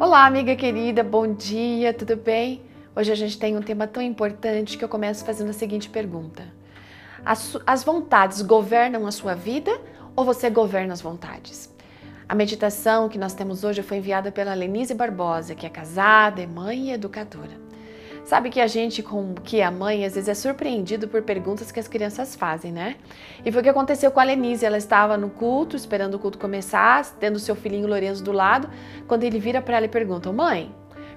Olá, amiga querida, bom dia, tudo bem? Hoje a gente tem um tema tão importante que eu começo fazendo a seguinte pergunta: As, as vontades governam a sua vida ou você governa as vontades? A meditação que nós temos hoje foi enviada pela Lenise Barbosa, que é casada, é mãe e educadora. Sabe que a gente, com que é mãe, às vezes é surpreendido por perguntas que as crianças fazem, né? E foi o que aconteceu com a Lenise. Ela estava no culto, esperando o culto começar, tendo seu filhinho Lourenço do lado, quando ele vira para ela e pergunta: Mãe,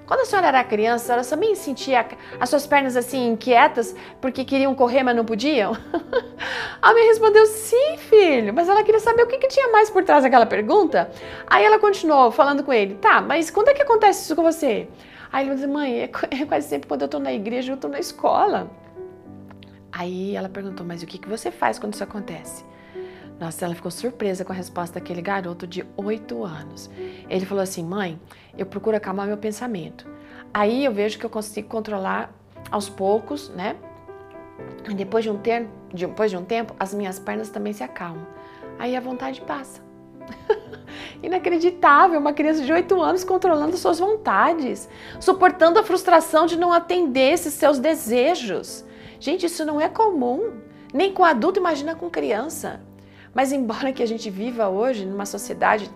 quando a senhora era criança, a senhora também sentia as suas pernas assim inquietas porque queriam correr, mas não podiam? a mãe respondeu: sim, filho, mas ela queria saber o que, que, tinha mais por trás daquela pergunta. Aí ela continuou falando com ele: tá, mas quando é que acontece isso com você? Aí ele disse, mãe, é, é quase sempre quando eu estou na igreja, eu na escola. Aí ela perguntou, mas o que, que você faz quando isso acontece? Nossa, ela ficou surpresa com a resposta daquele garoto de 8 anos. Ele falou assim: mãe, eu procuro acalmar meu pensamento. Aí eu vejo que eu consigo controlar aos poucos, né? Depois de um, ter, depois de um tempo, as minhas pernas também se acalmam. Aí a vontade passa. Inacreditável, uma criança de 8 anos controlando suas vontades, suportando a frustração de não atender esses seus desejos. Gente, isso não é comum, nem com adulto, imagina com criança. Mas embora que a gente viva hoje numa sociedade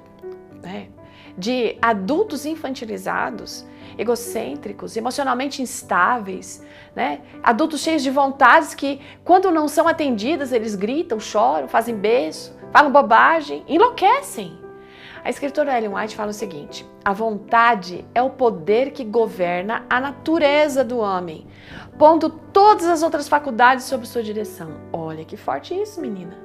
né, de adultos infantilizados, egocêntricos, emocionalmente instáveis, né? adultos cheios de vontades que, quando não são atendidas, eles gritam, choram, fazem beijo, falam bobagem, enlouquecem. A escritora Ellen White fala o seguinte: a vontade é o poder que governa a natureza do homem, pondo todas as outras faculdades sob sua direção. Olha que forte isso, menina.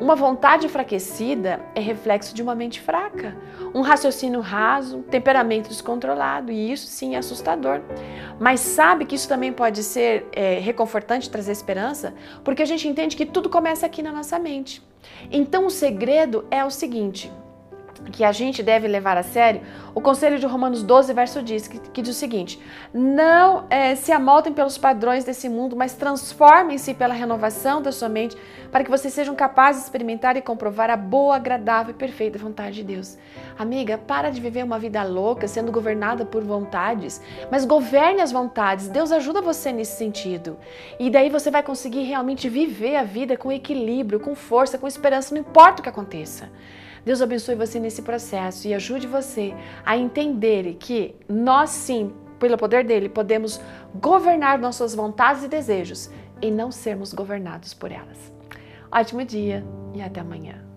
Uma vontade enfraquecida é reflexo de uma mente fraca, um raciocínio raso, temperamento descontrolado, e isso sim é assustador. Mas sabe que isso também pode ser é, reconfortante, trazer esperança, porque a gente entende que tudo começa aqui na nossa mente. Então o segredo é o seguinte: que a gente deve levar a sério, o conselho de Romanos 12, verso 10, que, que diz o seguinte: Não é, se amoldem pelos padrões desse mundo, mas transformem-se pela renovação da sua mente, para que vocês sejam capazes de experimentar e comprovar a boa, agradável e perfeita vontade de Deus. Amiga, para de viver uma vida louca, sendo governada por vontades, mas governe as vontades. Deus ajuda você nesse sentido. E daí você vai conseguir realmente viver a vida com equilíbrio, com força, com esperança, não importa o que aconteça. Deus abençoe você nesse processo e ajude você a entender que nós sim, pelo poder dele, podemos governar nossas vontades e desejos e não sermos governados por elas. Ótimo dia e até amanhã.